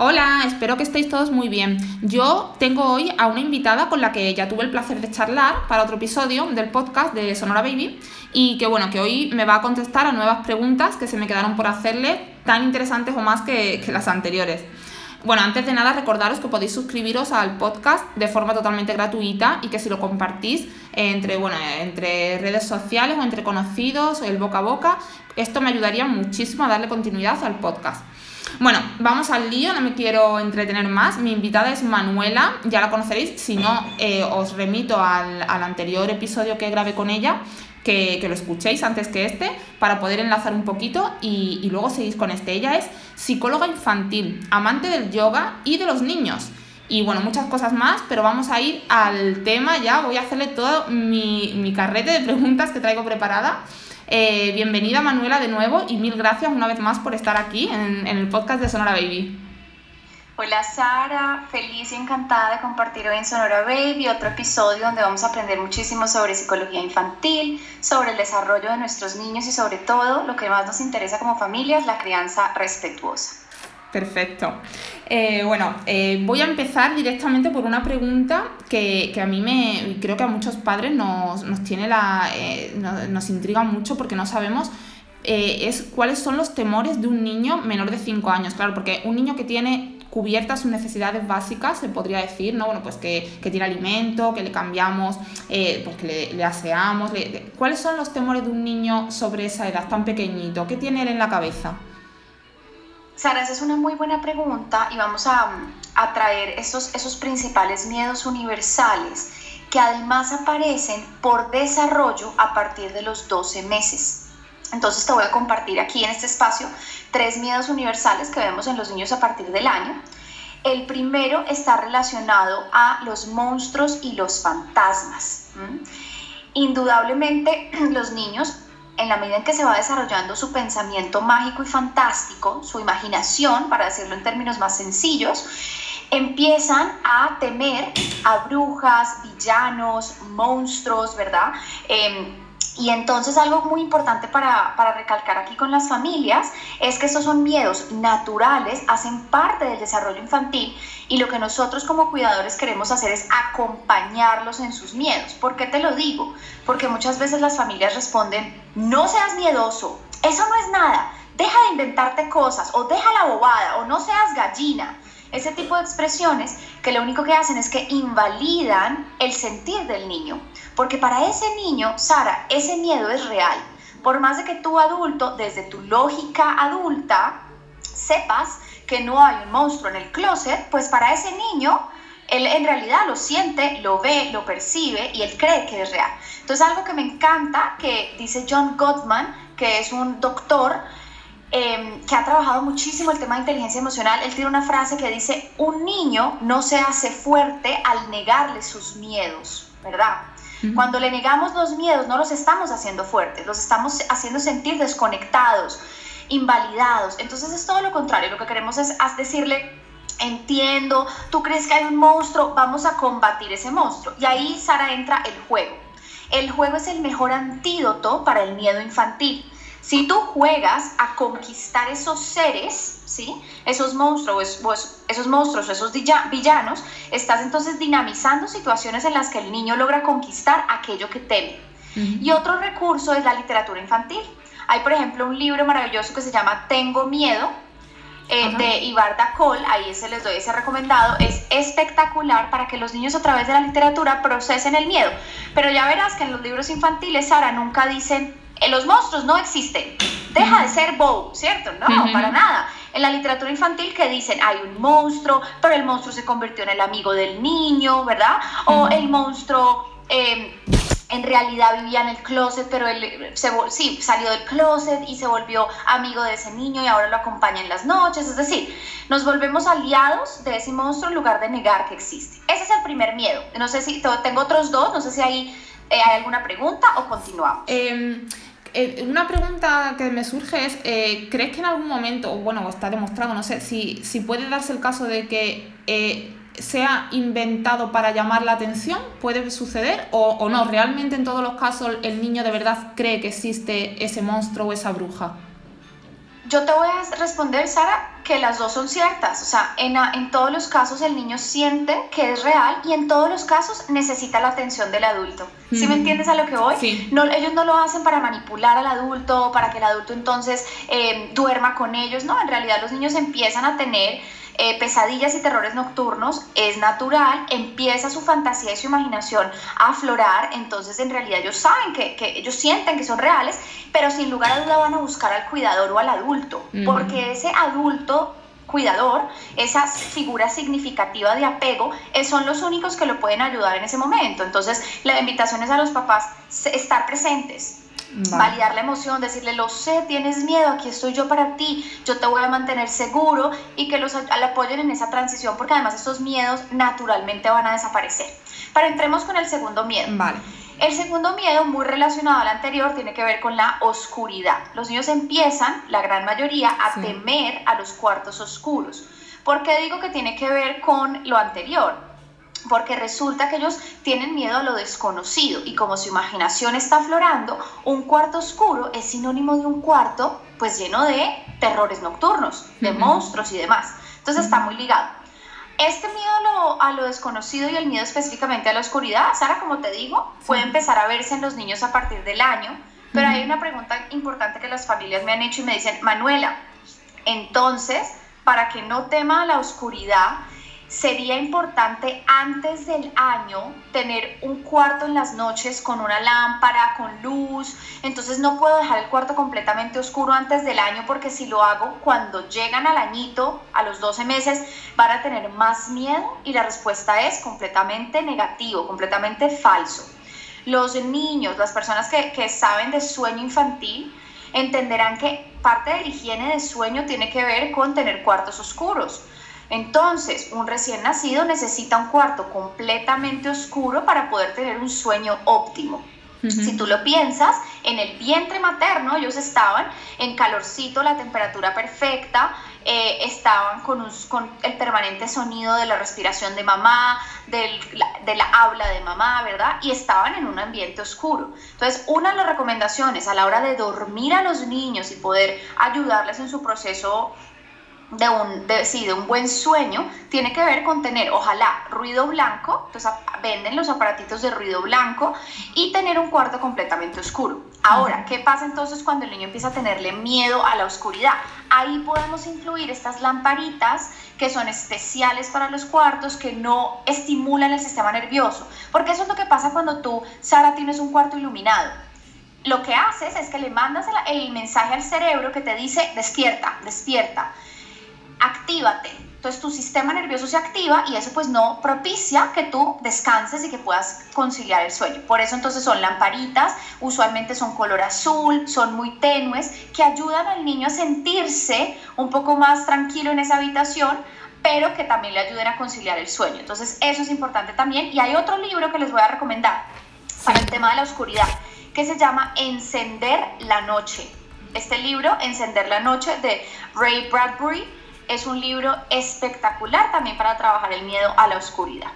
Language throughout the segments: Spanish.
Hola, espero que estéis todos muy bien. Yo tengo hoy a una invitada con la que ya tuve el placer de charlar para otro episodio del podcast de Sonora Baby y que bueno, que hoy me va a contestar a nuevas preguntas que se me quedaron por hacerle, tan interesantes o más que, que las anteriores. Bueno, antes de nada recordaros que podéis suscribiros al podcast de forma totalmente gratuita y que si lo compartís entre, bueno, entre redes sociales o entre conocidos, el boca a boca, esto me ayudaría muchísimo a darle continuidad al podcast. Bueno, vamos al lío, no me quiero entretener más. Mi invitada es Manuela, ya la conoceréis, si no, eh, os remito al, anterior episodio que grabé con ella, que, lo escuchéis antes que este, para poder enlazar un poquito y, y luego seguís con este. Ella es psicóloga infantil, amante del yoga y de los niños y bueno, muchas cosas más, pero vamos a ir al tema ya, voy a hacerle todo mi, mi carrete de preguntas que traigo preparada. Eh, bienvenida Manuela de nuevo y mil gracias una vez más por estar aquí en, en, el podcast de Sonora Baby. Hola Sara, feliz y encantada de compartir hoy en Sonora Baby otro episodio donde vamos a aprender muchísimo sobre psicología infantil, sobre el desarrollo de nuestros niños y sobre todo lo que más nos interesa como familias, la crianza respetuosa. Perfecto. Eh, bueno, eh, voy a empezar directamente por una pregunta que, a mí me, creo que a muchos padres nos, tiene la, eh, nos, intriga mucho porque no sabemos es cuáles son los temores de un niño menor de 5 años. Claro, porque un niño que tiene cubiertas sus necesidades básicas, se podría decir, ¿no? Bueno, pues que, tiene alimento, que le cambiamos, pues que le, aseamos. ¿Cuáles son los temores de un niño sobre esa edad tan pequeñito? ¿Qué tiene él en la cabeza? Sara, esa es una muy buena pregunta y vamos a, traer esos, principales miedos universales que además aparecen por desarrollo a partir de los 12 meses. Entonces te voy a compartir aquí en este espacio tres miedos universales que vemos en los niños a partir del año. El primero está relacionado a los monstruos y los fantasmas. Indudablemente los niños en la medida en que se va desarrollando su pensamiento mágico y fantástico, su imaginación, para decirlo en términos más sencillos, empiezan a temer a brujas, villanos, monstruos, ¿verdad? Em, y entonces algo muy importante para, recalcar aquí con las familias es que estos son miedos naturales, hacen parte del desarrollo infantil y lo que nosotros como cuidadores queremos hacer es acompañarlos en sus miedos. ¿Por qué te lo digo? Porque muchas veces las familias responden, no seas miedoso, eso no es nada, deja de inventarte cosas o deja la bobada o no seas gallina. Ese tipo de expresiones que lo único que hacen es que invalidan el sentir del niño. Porque para ese niño, Sara, ese miedo es real. Por más de que tú adulto, desde tu lógica adulta, sepas que no hay un monstruo en el closet, pues para ese niño, él en realidad lo siente, lo ve, lo percibe y él cree que es real. Entonces algo que me encanta que dice John Gottman, que es un doctor em, que ha trabajado muchísimo el tema de inteligencia emocional, él tiene una frase que dice, un niño no se hace fuerte al negarle sus miedos, ¿verdad? Cuando le negamos los miedos, no los estamos haciendo fuertes, los estamos haciendo sentir desconectados, invalidados. Entonces es todo lo contrario, lo que queremos es decirle, entiendo, tú crees que hay un monstruo, vamos a combatir ese monstruo. Y ahí, Sara, entra el juego. El juego es el mejor antídoto para el miedo infantil. Si tú juegas a conquistar esos seres, ¿sí? esos monstruos, esos monstruos, esos villanos, estás entonces dinamizando situaciones en las que el niño logra conquistar aquello que teme. Y otro recurso es la literatura infantil. Hay, por ejemplo, un libro maravilloso que se llama Tengo Miedo, eh, de Ibarda Cole, ahí se les doy ese recomendado, es espectacular para que los niños a través de la literatura procesen el miedo. Pero ya verás que en los libros infantiles, Sara, nunca dicen los monstruos no existen. Deja de ser bow, ¿cierto? No, para nada. En la literatura infantil que dicen hay un monstruo, pero el monstruo se convirtió en el amigo del niño, ¿verdad? O el monstruo em, en realidad vivía en el closet, pero él se, sí, salió del closet y se volvió amigo de ese niño y ahora lo acompaña en las noches. Es decir, nos volvemos aliados de ese monstruo en lugar de negar que existe. Ese es el primer miedo. No sé si tengo otros dos, no sé si hay, eh, hay alguna pregunta o continuamos. Eh, eh, una pregunta que me surge es, eh, ¿crees que en algún momento, bueno, está demostrado, no sé, si, si puede darse el caso de que eh, sea inventado para llamar la atención? ¿Puede suceder? O, ¿O no? ¿Realmente en todos los casos el niño de verdad cree que existe ese monstruo o esa bruja? Yo te voy a responder, Sara, que las dos son ciertas. O sea, en, en todos los casos el niño siente que es real y en todos los casos necesita la atención del adulto. ¿Sí me entiendes a lo que voy? Sí. No, ellos no lo hacen para manipular al adulto, para que el adulto entonces eh, duerma con ellos. No, en realidad los niños empiezan a tener eh, pesadillas y terrores nocturnos, es natural, empieza su fantasía y su imaginación a aflorar, entonces en realidad ellos saben que, que ellos sienten que son reales, pero sin lugar a duda van a buscar al cuidador o al adulto, porque ese adulto cuidador, esa figura significativa de apego, eh, son los únicos que lo pueden ayudar en ese momento. Entonces, la invitación es a los papás estar presentes, validar la emoción, decirle, lo sé, tienes miedo, aquí estoy yo para ti, yo te voy a mantener seguro y que los apoyen en esa transición, porque además estos miedos naturalmente van a desaparecer. Pero entremos con el segundo miedo. Vale. El segundo miedo, muy relacionado al anterior, tiene que ver con la oscuridad. Los niños empiezan, la gran mayoría, a temer a los cuartos oscuros. ¿Por qué digo que tiene que ver con lo anterior? Porque resulta que ellos tienen miedo a lo desconocido y como su imaginación está aflorando, un cuarto oscuro es sinónimo de un cuarto pues lleno de terrores nocturnos, de monstruos y demás. Entonces está muy ligado. Este miedo a lo, desconocido y el miedo específicamente a la oscuridad, Sara, como te digo, puede empezar a verse en los niños a partir del año, pero hay una pregunta importante que las familias me han hecho y me dicen, Manuela, entonces, para que no tema a la oscuridad, sería importante antes del año tener un cuarto en las noches con una lámpara, con luz. Entonces no puedo dejar el cuarto completamente oscuro antes del año porque si lo hago cuando llegan al añito, a los 12 meses, van a tener más miedo y la respuesta es completamente negativo, completamente falso. Los niños, las personas que, que saben de sueño infantil, entenderán que parte de la higiene de sueño tiene que ver con tener cuartos oscuros entonces, un recién nacido necesita un cuarto completamente oscuro para poder tener un sueño óptimo. Si tú lo piensas, en el vientre materno ellos estaban en calorcito, la temperatura perfecta, eh, estaban con, con, el permanente sonido de la respiración de mamá, de la habla de mamá, ¿verdad? Y estaban en un ambiente oscuro. Entonces, una de las recomendaciones a la hora de dormir a los niños y poder ayudarles en su proceso de un, de, sí, de un buen sueño tiene que ver con tener, ojalá, ruido blanco, entonces venden los aparatitos de ruido blanco y tener un cuarto completamente oscuro. Ahora, ¿qué pasa entonces cuando el niño empieza a tenerle miedo a la oscuridad? Ahí podemos incluir estas lamparitas que son especiales para los cuartos, que no estimulan el sistema nervioso, porque eso es lo que pasa cuando tú, Sara, tienes un cuarto iluminado lo que haces es que le mandas el, mensaje al cerebro que te dice despierta, despierta actívate. Entonces tu sistema nervioso se activa y eso pues no propicia que tú descanses y que puedas conciliar el sueño. Por eso entonces son lamparitas, usualmente son color azul, son muy tenues, que ayudan al niño a sentirse un poco más tranquilo en esa habitación, pero que también le ayuden a conciliar el sueño. Entonces eso es importante también. Y hay otro libro que les voy a recomendar para el tema de la oscuridad, que se llama Encender la Noche. Este libro, Encender la Noche, de Ray Bradbury, es un libro espectacular también para trabajar el miedo a la oscuridad.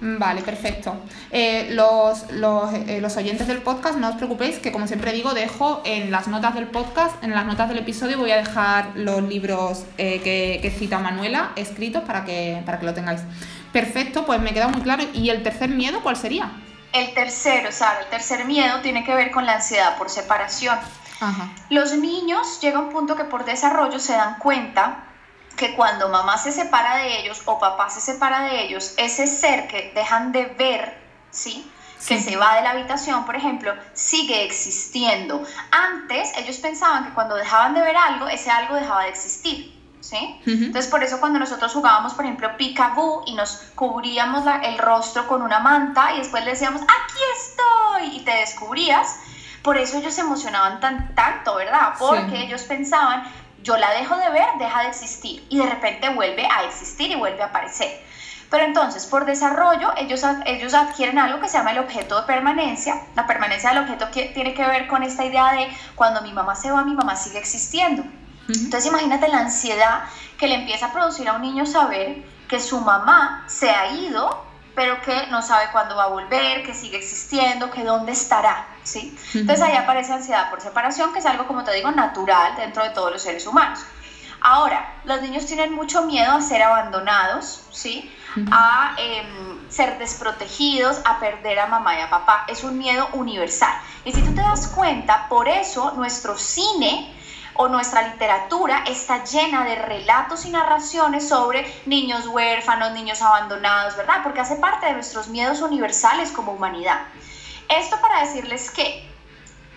Mm, vale, perfecto. Eh, los, eh, los, oyentes del podcast, no os preocupéis, que como siempre digo, dejo en las notas del podcast, en las notas del episodio, voy a dejar los libros eh, que, cita Manuela escritos para que, para que lo tengáis. Perfecto, pues me queda muy claro. ¿Y el tercer miedo cuál sería? El tercero, Sara, el tercer miedo tiene que ver con la ansiedad por separación. Los niños llega un punto que por desarrollo se dan cuenta que cuando mamá se separa de ellos o papá se separa de ellos, ese ser que dejan de ver, ¿sí? que se va de la habitación, por ejemplo, sigue existiendo. Antes ellos pensaban que cuando dejaban de ver algo, ese algo dejaba de existir. ¿Sí? Entonces, por eso cuando nosotros jugábamos, por ejemplo, peekaboo y nos cubríamos el rostro con una manta y después le decíamos, aquí estoy, y te descubrías, por eso ellos se emocionaban tan, tanto, ¿verdad? Porque ellos pensaban, yo la dejo de ver, deja de existir y de repente vuelve a existir y vuelve a aparecer. Pero entonces, por desarrollo, ellos, ellos adquieren algo que se llama el objeto de permanencia. La permanencia del objeto que, tiene que ver con esta idea de cuando mi mamá se va, mi mamá sigue existiendo. Entonces, imagínate la ansiedad que le empieza a producir a un niño saber que su mamá se ha ido pero que no sabe cuándo va a volver, que sigue existiendo, que dónde estará, ¿sí? Entonces ahí aparece ansiedad por separación, que es algo, como te digo, natural dentro de todos los seres humanos. Ahora, los niños tienen mucho miedo a ser abandonados, ¿sí? A em, ser desprotegidos, a perder a mamá y a papá. Es un miedo universal. Y si tú te das cuenta, por eso nuestro cine o nuestra literatura está llena de relatos y narraciones sobre niños huérfanos, niños abandonados, ¿verdad? Porque hace parte de nuestros miedos universales como humanidad. Esto para decirles que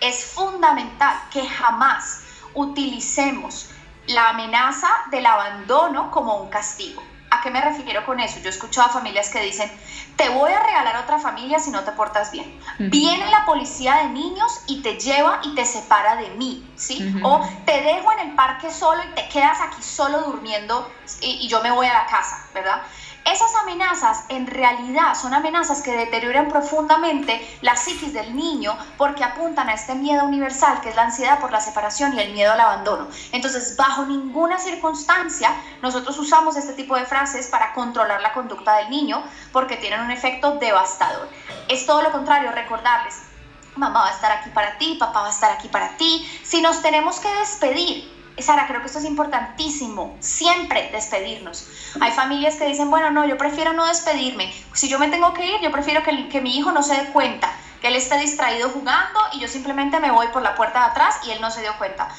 es fundamental que jamás utilicemos la amenaza del abandono como un castigo. ¿A qué me refiero con eso? Yo he escuchado a familias que dicen, te voy a regalar otra familia si no te portas bien. Viene la policía de niños y te lleva y te separa de mí, ¿sí? O te dejo en el parque solo y te quedas aquí solo durmiendo y, y yo me voy a la casa, ¿verdad? Esas amenazas en realidad son amenazas que deterioran profundamente la psiquis del niño porque apuntan a este miedo universal que es la ansiedad por la separación y el miedo al abandono. Entonces, bajo ninguna circunstancia nosotros usamos este tipo de frases para controlar la conducta del niño porque tienen un efecto devastador. Es todo lo contrario, recordarles, mamá va a estar aquí para ti, papá va a estar aquí para ti. Si nos tenemos que despedir, Sara, creo que esto es importantísimo, siempre despedirnos. Hay familias que dicen, bueno, no, yo prefiero no despedirme. Si yo me tengo que ir, yo prefiero que, que mi hijo no se dé cuenta, que él esté distraído jugando y yo simplemente me voy por la puerta de atrás y él no se dio cuenta.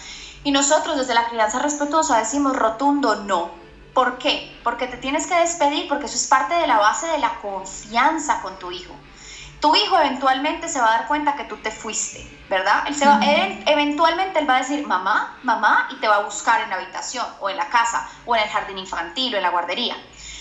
Y nosotros desde la crianza respetuosa decimos rotundo no. ¿Por qué? Porque te tienes que despedir, porque eso es parte de la base de la confianza con tu hijo tu hijo eventualmente se va a dar cuenta que tú te fuiste, ¿verdad? Él se va, eventualmente él va a decir mamá, mamá y te va a buscar en la habitación o en la casa o en el jardín infantil o en la guardería.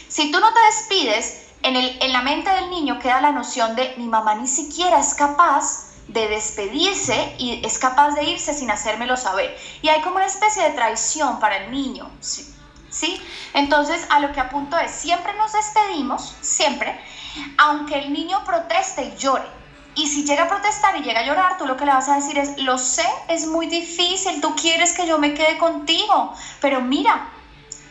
Si tú no te despides, en, el, en la mente del niño queda la noción de mi mamá ni siquiera es capaz de despedirse y es capaz de irse sin hacérmelo saber. Y hay como una especie de traición para el niño, ¿sí? ¿Sí? Entonces, a lo que apunto es, siempre nos despedimos, siempre, aunque el niño proteste y llore. Y si llega a protestar y llega a llorar, tú lo que le vas a decir es, lo sé, es muy difícil, tú quieres que yo me quede contigo, pero mira,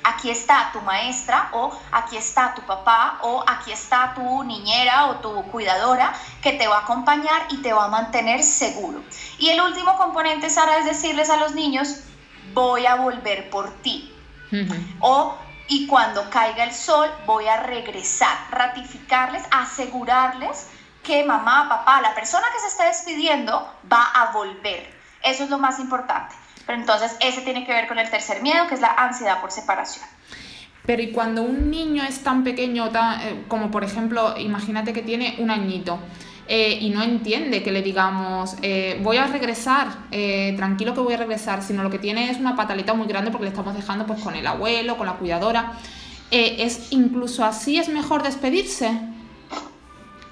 aquí está tu maestra o aquí está tu papá o aquí está tu niñera o tu cuidadora que te va a acompañar y te va a mantener seguro. Y el último componente, Sara, es decirles a los niños, voy a volver por ti. O y cuando caiga el sol voy a regresar, ratificarles, asegurarles que mamá, papá, la persona que se esté despidiendo va a volver. Eso es lo más importante. Pero entonces ese tiene que ver con el tercer miedo, que es la ansiedad por separación. Pero y cuando un niño es tan pequeño, eh, como por ejemplo, imagínate que tiene un añito, eh, y no entiende que le digamos, eh, voy a regresar, eh, tranquilo que voy a regresar, sino lo que tiene es una pataleta muy grande porque le estamos dejando pues con el abuelo, con la cuidadora. es incluso así es mejor despedirse.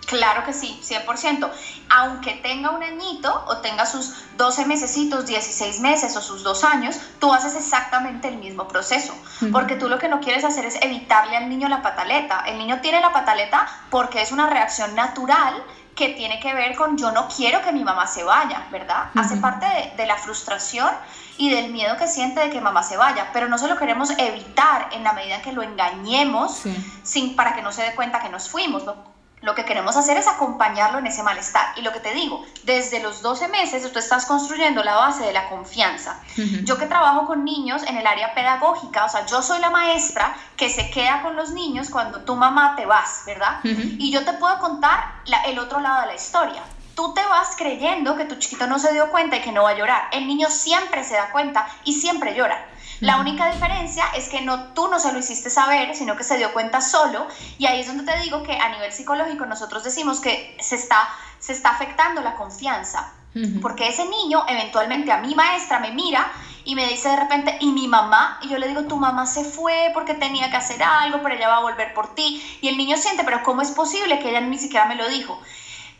Claro que sí, 100%. Aunque tenga un añito o tenga sus 12 mesecitos, 16 meses o sus dos años, tú haces exactamente el mismo proceso. Porque tú lo que no quieres hacer es evitarle al niño la pataleta. El niño tiene la pataleta porque es una reacción natural que tiene que ver con yo no quiero que mi mamá se vaya, ¿verdad? Hace parte de, la frustración y del miedo que siente de que mamá se vaya, pero no se lo queremos evitar en la medida en que lo engañemos sin, para que no se dé cuenta que nos fuimos. ¿no? Lo que queremos hacer es acompañarlo en ese malestar. Y lo que te digo, desde los 12 meses tú estás construyendo la base de la confianza. Yo que trabajo con niños en el área pedagógica, o sea, yo soy la maestra que se queda con los niños cuando tu mamá te vas, ¿verdad? Y yo te puedo contar el otro lado de la historia tú te vas creyendo que tu chiquito no se dio cuenta y que no va a llorar. El niño siempre se da cuenta y siempre llora. La única diferencia es que no, tú no se lo hiciste saber, sino que se dio cuenta solo. Y ahí es donde te digo que a nivel psicológico nosotros decimos que se está, se está afectando la confianza. Porque ese niño eventualmente a mi maestra me mira y me dice de repente, ¿y mi mamá? Y yo le digo, tu mamá se fue porque tenía que hacer algo, pero ella va a volver por ti. Y el niño siente, pero ¿cómo es posible que ella ni siquiera me lo dijo?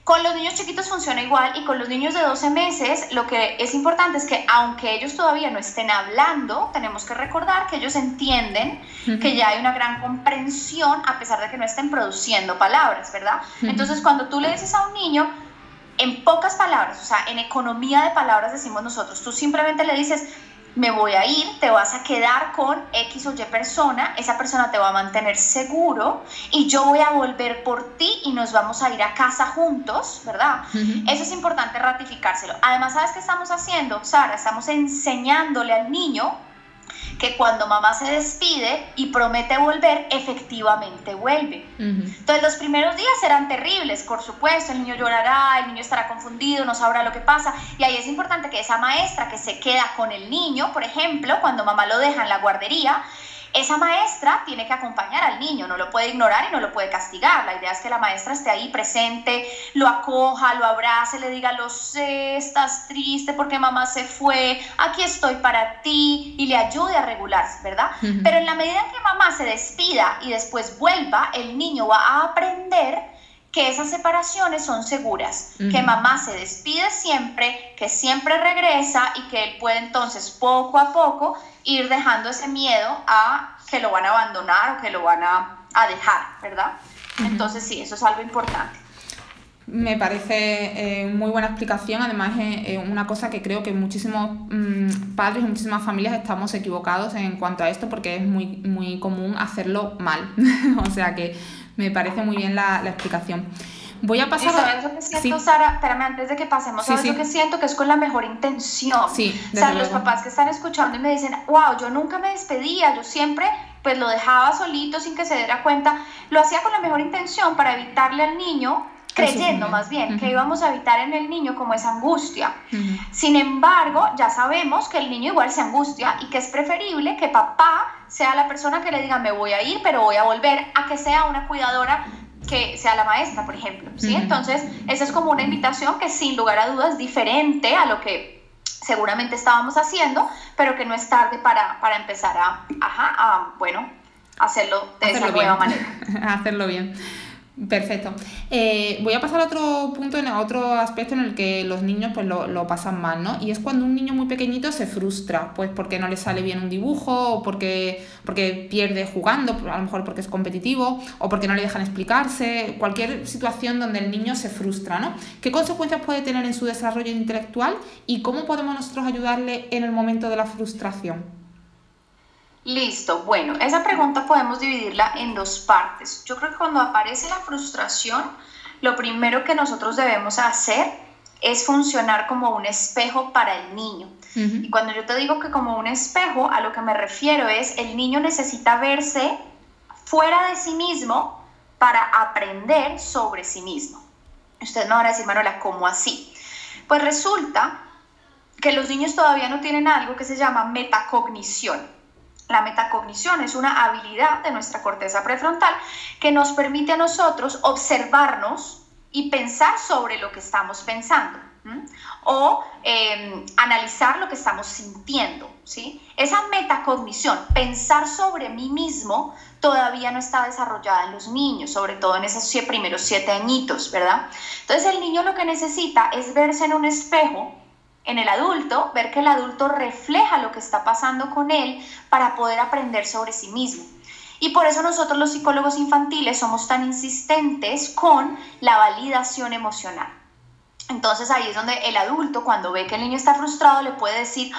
Con los niños chiquitos funciona igual y con los niños de 12 meses lo que es importante es que aunque ellos todavía no estén hablando, tenemos que recordar que ellos entienden que ya hay una gran comprensión a pesar de que no estén produciendo palabras, ¿verdad? Entonces cuando tú le dices a un niño, en pocas palabras, o sea, en economía de palabras decimos nosotros, tú simplemente le dices, me voy a ir, te vas a quedar con X o Y persona, esa persona te va a mantener seguro y yo voy a volver por ti y nos vamos a ir a casa juntos, ¿verdad? Eso es importante ratificárselo. Además, ¿sabes qué estamos haciendo, Sara? Estamos enseñándole al niño que cuando mamá se despide y promete volver, efectivamente vuelve. Entonces los primeros días serán terribles, por supuesto, el niño llorará, el niño estará confundido, no sabrá lo que pasa, y ahí es importante que esa maestra que se queda con el niño, por ejemplo, cuando mamá lo deja en la guardería, esa maestra tiene que acompañar al niño, no lo puede ignorar y no lo puede castigar. La idea es que la maestra esté ahí presente, lo acoja, lo abrace, le diga, lo sé, estás triste porque mamá se fue, aquí estoy para ti y le ayude a regularse, ¿verdad? Pero en la medida que mamá se despida y después vuelva, el niño va a aprender que esas separaciones son seguras, que mamá se despide siempre, que siempre regresa y que él puede entonces poco a poco ir dejando ese miedo a que lo van a abandonar o que lo van a, dejar, ¿verdad? Entonces sí, eso es algo importante. Me parece eh, muy buena explicación, además es una cosa que creo que muchísimos mm, padres y muchísimas familias estamos equivocados en cuanto a esto porque es muy, muy común hacerlo mal, o sea que me parece muy bien la, la explicación. Voy a pasar. ¿Sabes lo que siento, Sara? Espérame, antes de que pasemos, ¿sabes lo que siento? Que es con la mejor intención. Sí, o sea, los papás que están escuchando y me dicen, wow, yo nunca me despedía, yo siempre pues lo dejaba solito sin que se diera cuenta. Lo hacía con la mejor intención para evitarle al niño creyendo más bien que íbamos a evitar en el niño como esa angustia. Sin embargo, ya sabemos que el niño igual se angustia y que es preferible que papá sea la persona que le diga me voy a ir pero voy a volver a que sea una cuidadora que sea la maestra, por ejemplo. ¿sí? Entonces, esa es como una invitación que sin lugar a dudas es diferente a lo que seguramente estábamos haciendo, pero que no es tarde para, para empezar a, ajá, a, bueno, hacerlo de esa nueva manera. hacerlo bien. Perfecto. Eh, voy a pasar a otro punto, a otro aspecto en el que los niños pues lo, pasan mal, ¿no? Y es cuando un niño muy pequeñito se frustra, pues porque no le sale bien un dibujo, o porque, porque pierde jugando, a lo mejor porque es competitivo, o porque no le dejan explicarse, cualquier situación donde el niño se frustra, ¿no? ¿Qué consecuencias puede tener en su desarrollo intelectual y cómo podemos nosotros ayudarle en el momento de la frustración? Listo, bueno, esa pregunta podemos dividirla en dos partes. Yo creo que cuando aparece la frustración, lo primero que nosotros debemos hacer es funcionar como un espejo para el niño. Y cuando yo te digo que como un espejo, a lo que me refiero es el niño necesita verse fuera de sí mismo para aprender sobre sí mismo. Ustedes me van a decir, Manuela, ¿cómo así? Pues resulta que los niños todavía no tienen algo que se llama metacognición. La metacognición es una habilidad de nuestra corteza prefrontal que nos permite a nosotros observarnos y pensar sobre lo que estamos pensando o em, analizar lo que estamos sintiendo. ¿sí? Esa metacognición, pensar sobre mí mismo, todavía no está desarrollada en los niños, sobre todo en esos primeros siete añitos, ¿verdad? Entonces el niño lo que necesita es verse en un espejo en el adulto, ver que el adulto refleja lo que está pasando con él para poder aprender sobre sí mismo. Y por eso nosotros los psicólogos infantiles somos tan insistentes con la validación emocional. Entonces ahí es donde el adulto cuando ve que el niño está frustrado le puede decir,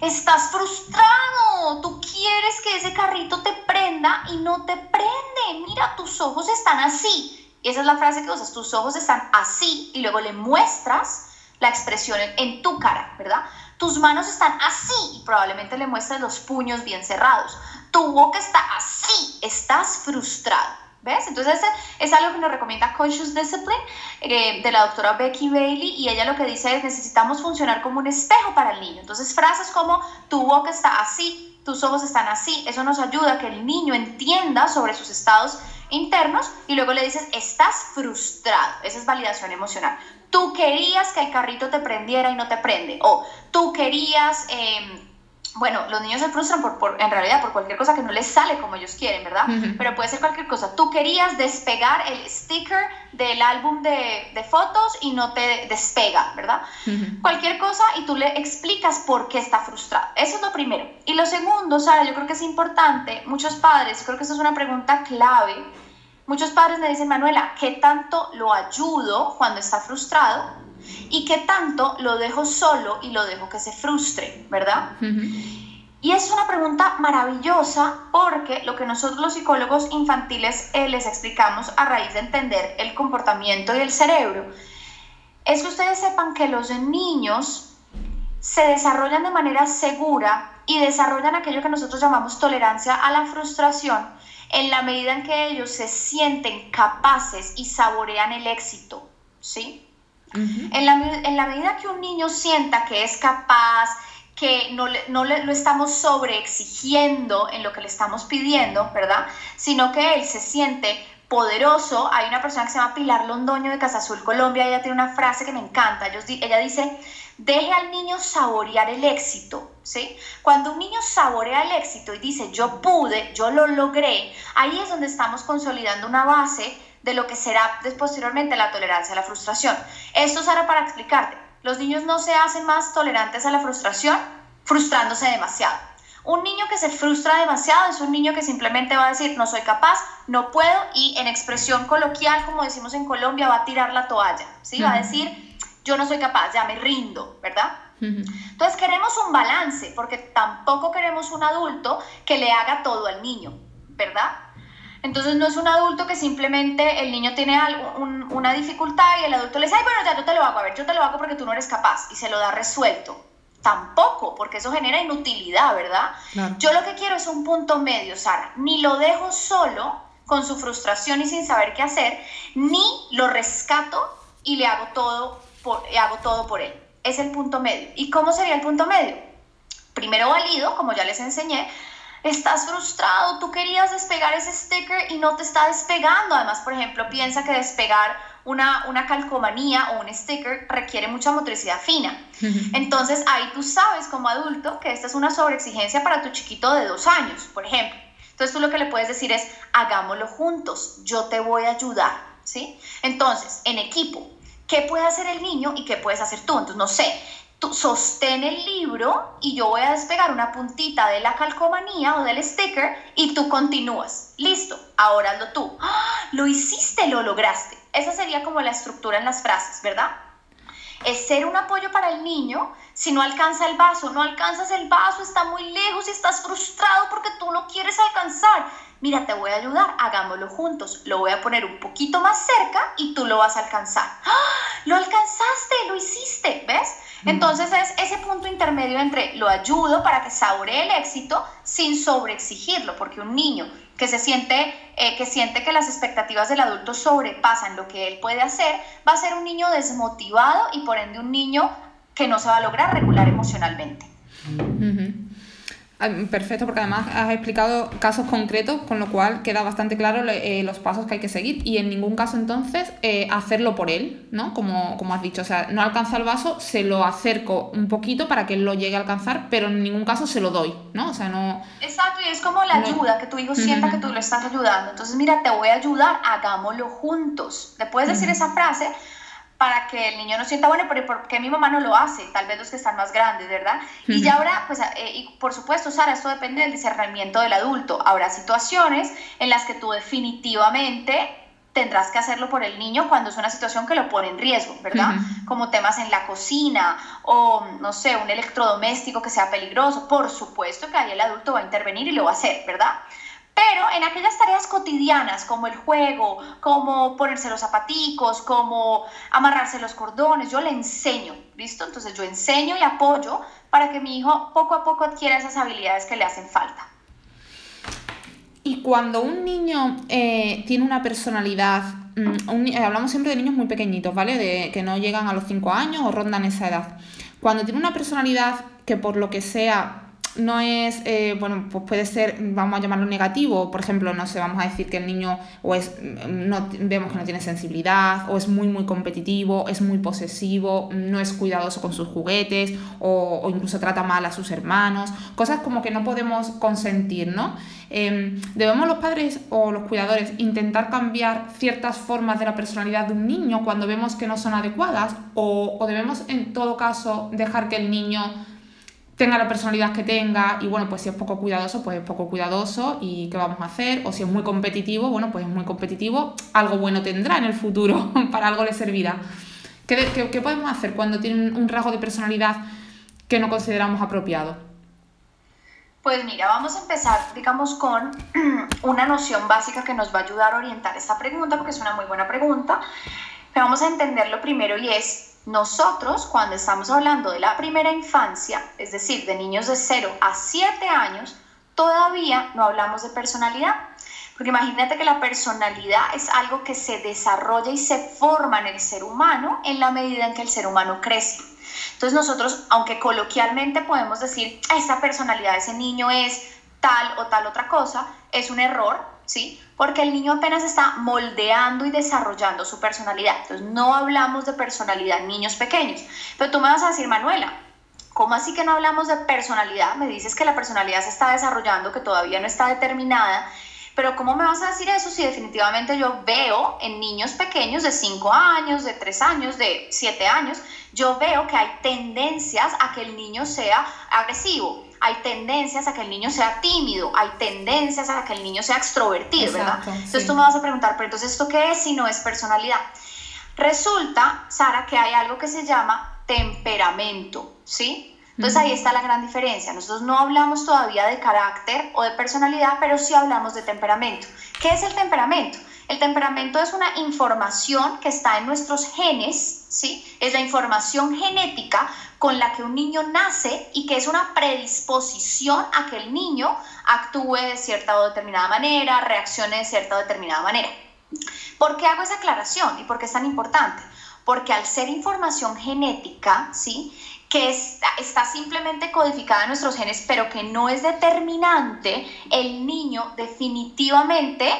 estás frustrado, tú quieres que ese carrito te prenda y no te prende, mira, tus ojos están así. Y esa es la frase que usas, tus ojos están así y luego le muestras la expresión en, tu cara, ¿verdad? Tus manos están así y probablemente le muestres los puños bien cerrados. Tu boca está así, estás frustrado. ¿Ves? Entonces es algo que nos recomienda Conscious Discipline eh, de la doctora Becky Bailey y ella lo que dice es necesitamos funcionar como un espejo para el niño. Entonces frases como tu boca está así, tus ojos están así, eso nos ayuda a que el niño entienda sobre sus estados internos y luego le dices estás frustrado. Esa es validación emocional tú querías que el carrito te prendiera y no te prende, o tú querías, em, bueno, los niños se frustran por, en realidad por cualquier cosa que no les sale como ellos quieren, ¿verdad? Pero puede ser cualquier cosa. Tú querías despegar el sticker del álbum de, fotos y no te despega, ¿verdad? Cualquier cosa y tú le explicas por qué está frustrado. Eso es lo primero. Y lo segundo, Sara, yo creo que es importante, muchos padres, creo que esa es una pregunta clave Muchos padres me dicen, Manuela, ¿qué tanto lo ayudo cuando está frustrado? ¿Y qué tanto lo dejo solo y lo dejo que se frustre, verdad? Y es una pregunta maravillosa porque lo que nosotros los psicólogos infantiles eh, les explicamos a raíz de entender el comportamiento y el cerebro es que ustedes sepan que los niños se desarrollan de manera segura y desarrollan aquello que nosotros llamamos tolerancia a la frustración en la medida en que ellos se sienten capaces y saborean el éxito, ¿sí? en, la, en, la, medida que un niño sienta que es capaz, que no, le, no le, lo estamos sobreexigiendo en lo que le estamos pidiendo, ¿verdad? Sino que él se siente poderoso. Hay una persona que se llama Pilar Londoño de Casa Azul, Colombia, ella tiene una frase que me encanta. Ella dice, deje al niño saborear el éxito, ¿sí? Cuando un niño saborea el éxito y dice, yo pude, yo lo logré, ahí es donde estamos consolidando una base de lo que será posteriormente la tolerancia a la frustración. Esto será para explicarte. Los niños no se hacen más tolerantes a la frustración frustrándose demasiado. Un niño que se frustra demasiado es un niño que simplemente va a decir no soy capaz, no puedo y en expresión coloquial, como decimos en Colombia, va a tirar la toalla, ¿sí? Va a decir yo no soy capaz, ya me rindo, ¿verdad? Entonces queremos un balance porque tampoco queremos un adulto que le haga todo al niño, ¿verdad? Entonces no es un adulto que simplemente el niño tiene algo, una dificultad y el adulto le dice, ay, bueno, ya yo te lo hago, a ver, yo te lo hago porque tú no eres capaz y se lo da resuelto. Tampoco, porque eso genera inutilidad, ¿verdad? Yo lo que quiero es un punto medio, Sara. Ni lo dejo solo con su frustración y sin saber qué hacer, ni lo rescato y le hago todo por, hago todo por él. Es el punto medio. ¿Y cómo sería el punto medio? Primero valido, como ya les enseñé, estás frustrado, tú querías despegar ese sticker y no te está despegando. Además, por ejemplo, piensa que despegar una, una calcomanía o un sticker requiere mucha motricidad fina. Entonces, ahí tú sabes como adulto que esta es una sobreexigencia para tu chiquito de dos años, por ejemplo. Entonces, tú lo que le puedes decir es, hagámoslo juntos, yo te voy a ayudar, ¿sí? Entonces, en equipo, ¿qué puede hacer el niño y qué puedes hacer tú? Entonces, no sé, tú sostén el libro y yo voy a despegar una puntita de la calcomanía o del sticker y tú continúas. Listo, ahora hazlo tú. ¡Ah! Lo hiciste, lo lograste. Esa sería como la estructura en las frases, ¿verdad? Es ser un apoyo para el niño si no alcanza el vaso. No alcanzas el vaso, está muy lejos y estás frustrado porque tú lo quieres alcanzar. Mira, te voy a ayudar, hagámoslo juntos. Lo voy a poner un poquito más cerca y tú lo vas a alcanzar. ¡Ah! Lo alcanzaste, lo hiciste, ¿ves? Entonces es ese punto intermedio entre lo ayudo para que saboree el éxito sin sobreexigirlo, porque un niño que se siente, eh, que siente que las expectativas del adulto sobrepasan lo que él puede hacer, va a ser un niño desmotivado y por ende un niño que no se va a lograr regular emocionalmente. Perfecto, porque además has explicado casos concretos, con lo cual queda bastante claro eh, los pasos que hay que seguir y en ningún caso entonces eh, hacerlo por él, ¿no? Como, como has dicho, o sea, no alcanza el vaso, se lo acerco un poquito para que él lo llegue a alcanzar, pero en ningún caso se lo doy, ¿no? O sea, no... Exacto, y es como la ayuda, que tu hijo sienta que tú lo estás ayudando. Entonces, mira, te voy a ayudar, hagámoslo juntos. Le puedes decir esa frase para que el niño no sienta, bueno, pero ¿por qué mi mamá no lo hace? Tal vez los que están más grandes, ¿verdad? Y ya ahora, pues, eh, y por supuesto, Sara, esto depende del discernimiento del adulto. Habrá situaciones en las que tú definitivamente tendrás que hacerlo por el niño cuando es una situación que lo pone en riesgo, ¿verdad? Como temas en la cocina o, no sé, un electrodoméstico que sea peligroso. Por supuesto que ahí el adulto va a intervenir y lo va a hacer, ¿verdad? Pero en aquellas tareas cotidianas como el juego, como ponerse los zapaticos, como amarrarse los cordones, yo le enseño, ¿listo? Entonces yo enseño y apoyo para que mi hijo poco a poco adquiera esas habilidades que le hacen falta. Y cuando un niño eh, tiene una personalidad, mm, eh, hablamos siempre de niños muy pequeñitos, ¿vale? De que no llegan a los 5 años o rondan esa edad. Cuando tiene una personalidad que por lo que sea no es, eh, bueno, pues puede ser, vamos a llamarlo negativo, por ejemplo, no sé, vamos a decir que el niño o es, no, vemos que no tiene sensibilidad, o es muy, muy competitivo, es muy posesivo, no es cuidadoso con sus juguetes, o, incluso trata mal a sus hermanos, cosas como que no podemos consentir, ¿no? Em, debemos los padres o los cuidadores intentar cambiar ciertas formas de la personalidad de un niño cuando vemos que no son adecuadas, o, o debemos en todo caso dejar que el niño tenga la personalidad que tenga y bueno, pues si es poco cuidadoso, pues es poco cuidadoso y qué vamos a hacer, o si es muy competitivo, bueno, pues es muy competitivo, algo bueno tendrá en el futuro, para algo le servirá. ¿Qué, qué, podemos hacer cuando tienen un rasgo de personalidad que no consideramos apropiado? Pues mira, vamos a empezar, digamos, con una noción básica que nos va a ayudar a orientar esta pregunta, porque es una muy buena pregunta. Pero vamos a entenderlo primero y es nosotros cuando estamos hablando de la primera infancia, es decir, de niños de 0 a 7 años, todavía no hablamos de personalidad. Porque imagínate que la personalidad es algo que se desarrolla y se forma en el ser humano en la medida en que el ser humano crece. Entonces nosotros, aunque coloquialmente podemos decir, esa personalidad de ese niño es tal o tal otra cosa, es un error, ¿sí? Porque el niño apenas está moldeando y desarrollando su personalidad. Entonces no hablamos de personalidad en niños pequeños. Pero tú me vas a decir, Manuela, ¿Cómo así que no hablamos de personalidad? Me dices que la personalidad se está desarrollando, que todavía no está determinada pero ¿cómo me vas a decir eso si definitivamente yo veo en niños pequeños de 5 años, de 3 años, de 7 años, yo veo que hay tendencias a que el niño sea agresivo, hay tendencias a que el niño sea tímido, hay tendencias a que el niño sea extrovertido, ¿verdad? Entonces tú me vas a preguntar, pero entonces ¿esto qué es si no es personalidad? Resulta, Sara, que hay algo que se llama temperamento, ¿sí? Entonces ahí está la gran diferencia. Nosotros no hablamos todavía de carácter o de personalidad, pero sí hablamos de temperamento. ¿Qué es el temperamento? El temperamento es una información que está en nuestros genes, ¿sí? Es la información genética con la que un niño nace y que es una predisposición a que el niño actúe de cierta o determinada manera, reaccione de cierta o determinada manera. ¿Por qué hago esa aclaración y por qué es tan importante? Porque al ser información genética, ¿sí? Que está, simplemente codificada en nuestros genes, pero que no es determinante, el niño definitivamente,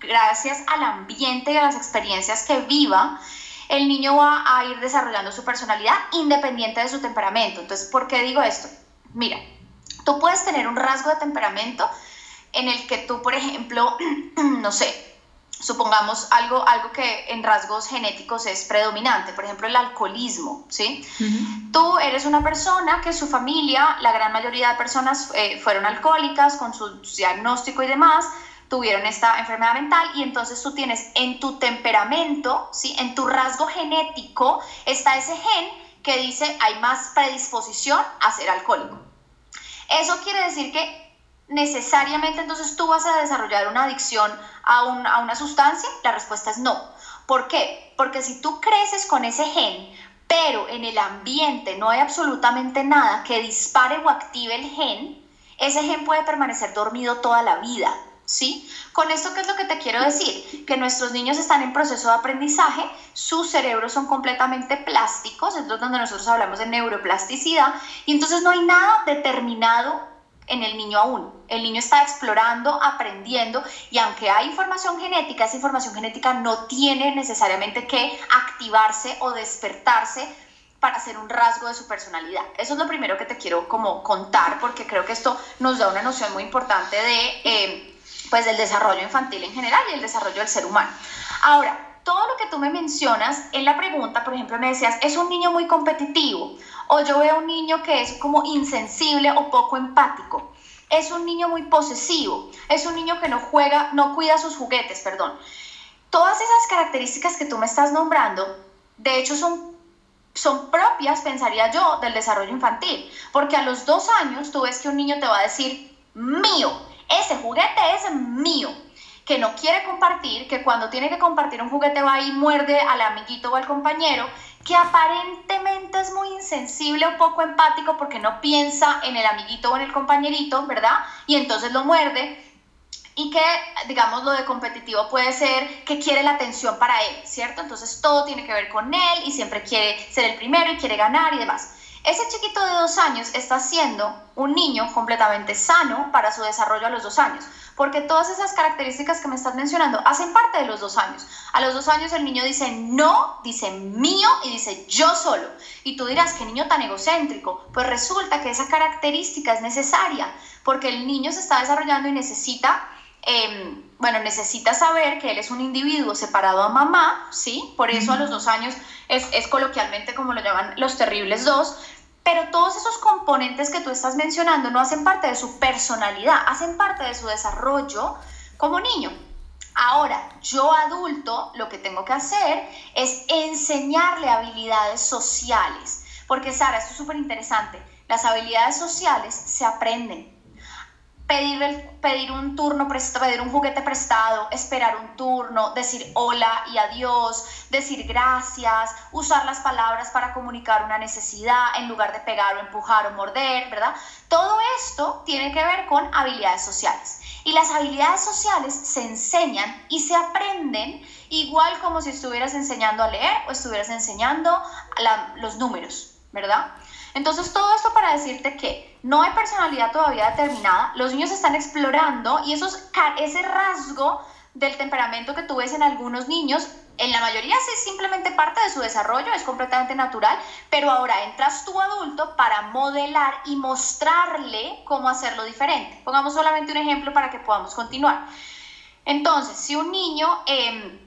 gracias al ambiente y a las experiencias que viva, el niño va a ir desarrollando su personalidad independiente de su temperamento. Entonces, ¿por qué digo esto? Mira, tú puedes tener un rasgo de temperamento en el que tú, por ejemplo, no sé, supongamos algo, algo que en rasgos genéticos es predominante, por ejemplo el alcoholismo, ¿sí? Tú eres una persona que su familia, la gran mayoría de personas eh, fueron alcohólicas con su diagnóstico y demás, tuvieron esta enfermedad mental y entonces tú tienes en tu temperamento, ¿sí? En tu rasgo genético está ese gen que dice hay más predisposición a ser alcohólico. Eso quiere decir que necesariamente entonces tú vas a desarrollar una adicción a, a una sustancia? La respuesta es no. ¿Por qué? Porque si tú creces con ese gen, pero en el ambiente no hay absolutamente nada que dispare o active el gen, ese gen puede permanecer dormido toda la vida. ¿Sí? Con esto, ¿qué es lo que te quiero decir? Que nuestros niños están en proceso de aprendizaje, sus cerebros son completamente plásticos, es donde nosotros hablamos de neuroplasticidad, y entonces no hay nada determinado en el niño aún. El niño está explorando, aprendiendo y aunque hay información genética, esa información genética no tiene necesariamente que activarse o despertarse para hacer un rasgo de su personalidad. Eso es lo primero que te quiero como contar porque creo que esto nos da una noción muy importante de eh, pues del desarrollo infantil en general y el desarrollo del ser humano. Ahora, todo lo que tú me mencionas en la pregunta, por ejemplo, me decías, es un niño muy competitivo o yo veo un niño que es como insensible o poco empático. Es un niño muy posesivo, es un niño que no juega, no cuida sus juguetes, perdón. Todas esas características que tú me estás nombrando, de hecho son, son propias, pensaría yo, del desarrollo infantil. Porque a los dos años tú ves que un niño te va a decir, mío, ese juguete es mío que no quiere compartir, que cuando tiene que compartir un juguete va y muerde al amiguito o al compañero, que aparentemente es muy insensible o poco empático porque no piensa en el amiguito o en el compañerito, ¿verdad? Y entonces lo muerde. Y que, digamos, lo de competitivo puede ser que quiere la atención para él, ¿cierto? Entonces todo tiene que ver con él y siempre quiere ser el primero y quiere ganar y demás. Ese chiquito de dos años está siendo un niño completamente sano para su desarrollo a los dos años porque todas esas características que me estás mencionando hacen parte de los dos años. A los dos años el niño dice no, dice mío y dice yo solo. Y tú dirás, ¿qué niño tan egocéntrico? Pues resulta que esa característica es necesaria, porque el niño se está desarrollando y necesita... Em, bueno, necesita saber que él es un individuo separado a mamá, ¿sí? Por eso a los dos años es, es coloquialmente como lo llaman los terribles dos, pero todos esos componentes que tú estás mencionando no hacen parte de su personalidad, hacen parte de su desarrollo como niño. Ahora, yo adulto lo que tengo que hacer es enseñarle habilidades sociales. Porque Sara, esto es súper interesante. Las habilidades sociales se aprenden. Pedir, pedir un turno prestado, pedir un juguete prestado, esperar un turno, decir hola y adiós, decir gracias, usar las palabras para comunicar una necesidad en lugar de pegar o empujar o morder, ¿verdad? Todo esto tiene que ver con habilidades sociales. Y las habilidades sociales se enseñan y se aprenden igual como si estuvieras enseñando a leer o estuvieras enseñando los números, ¿verdad? Entonces, todo esto para decirte que no hay personalidad todavía determinada, los niños están explorando y esos, ese rasgo del temperamento que tú ves en algunos niños, en la mayoría es simplemente parte de su desarrollo, es completamente natural, pero ahora entras tú adulto para modelar y mostrarle cómo hacerlo diferente. Pongamos solamente un ejemplo para que podamos continuar. Entonces, si un niño... Eh,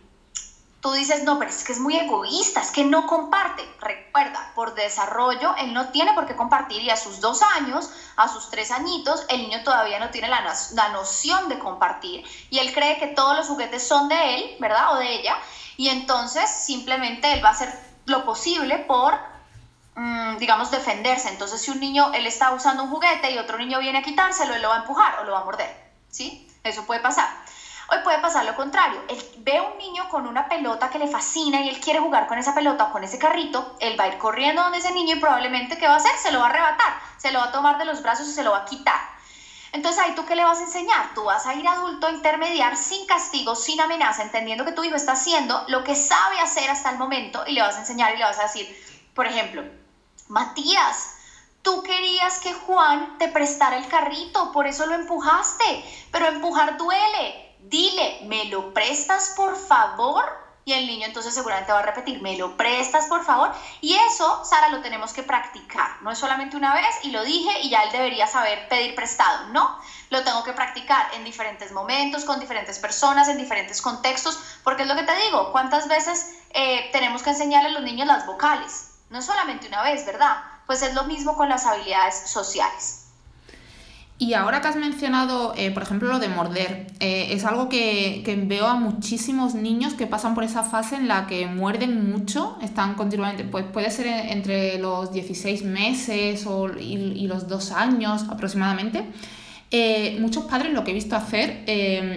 Tú dices, no, pero es que es muy egoísta, es que no comparte. Recuerda, por desarrollo, él no tiene por qué compartir y a sus dos años, a sus tres añitos, el niño todavía no tiene la, la noción de compartir y él cree que todos los juguetes son de él, ¿verdad? O de ella. Y entonces simplemente él va a hacer lo posible por, mm, digamos, defenderse. Entonces si un niño, él está usando un juguete y otro niño viene a quitárselo, él lo va a empujar o lo va a morder. ¿Sí? Eso puede pasar. Hoy puede pasar lo contrario. Él ve a un niño con una pelota que le fascina y él quiere jugar con esa pelota o con ese carrito, él va a ir corriendo donde ese niño y probablemente ¿qué va a hacer? Se lo va a arrebatar, se lo va a tomar de los brazos y se lo va a quitar. Entonces ahí tú qué le vas a enseñar? Tú vas a ir adulto a intermediar sin castigo, sin amenaza, entendiendo que tu hijo está haciendo lo que sabe hacer hasta el momento y le vas a enseñar y le vas a decir, por ejemplo, Matías, Tú querías que Juan te prestara el carrito, por eso lo empujaste, pero empujar duele ¿me lo prestas por favor? Y el niño entonces seguramente va a repetir, ¿me lo prestas por favor? Y eso, Sara, lo tenemos que practicar. No es solamente una vez y lo dije y ya él debería saber pedir prestado. No, lo tengo que practicar en diferentes momentos, con diferentes personas, en diferentes contextos, porque es lo que te digo, ¿cuántas veces eh, tenemos que enseñarle a los niños las vocales? No solamente una vez, ¿verdad? Pues es lo mismo con las habilidades sociales. Y ahora que has mencionado, eh, por ejemplo, lo de morder, eh, es algo que, veo a muchísimos niños que pasan por esa fase en la que muerden mucho, están continuamente, pues puede ser entre los 16 meses o, y, los 2 años aproximadamente. Eh, muchos padres lo que he visto hacer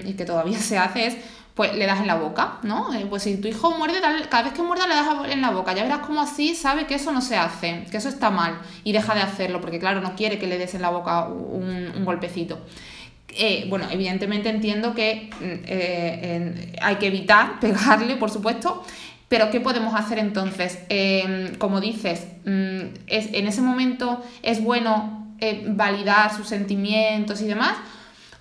y que todavía se hace es pues le das en la boca, ¿no? Eh, pues si tu hijo muerde, cada vez que muerda le das en la boca, ya verás cómo así sabe que eso no se hace, que eso está mal y deja de hacerlo, porque claro, no quiere que le des en la boca un, golpecito. Eh, bueno, evidentemente entiendo que mm, eh, hay que evitar pegarle, por supuesto, pero ¿qué podemos hacer entonces? Como dices, mm, es, en ese momento es bueno validar sus sentimientos y demás,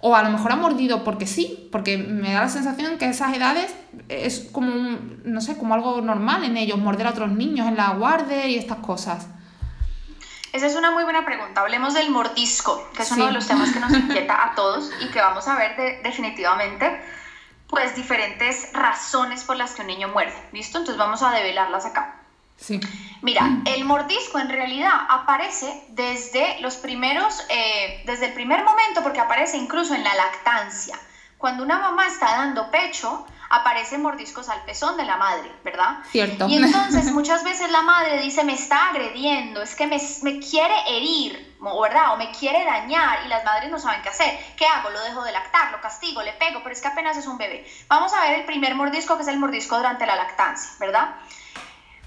o a lo mejor ha mordido porque sí, porque me da la sensación que esas edades es como, no sé, como algo normal en ellos, morder a otros niños en la guardia y estas cosas. Esa es una muy buena pregunta. Hablemos del mordisco, que es uno de los temas que nos inquieta a todos y que vamos a ver definitivamente, pues diferentes razones por las que un niño muerde. ¿Listo? Entonces vamos a develarlas acá. Mira, el mordisco en realidad aparece desde los primeros, eh, desde el primer momento, porque aparece incluso en la lactancia. Cuando una mamá está dando pecho, aparecen mordiscos al pezón de la madre, ¿verdad? Cierto. Y entonces muchas veces la madre dice, me está agrediendo, es que me, me quiere herir, ¿verdad? O me quiere dañar y las madres no saben qué hacer. ¿Qué hago? Lo dejo de lactar, lo castigo, le pego, pero es que apenas es un bebé. Vamos a ver el primer mordisco, que es el mordisco durante la lactancia, ¿verdad?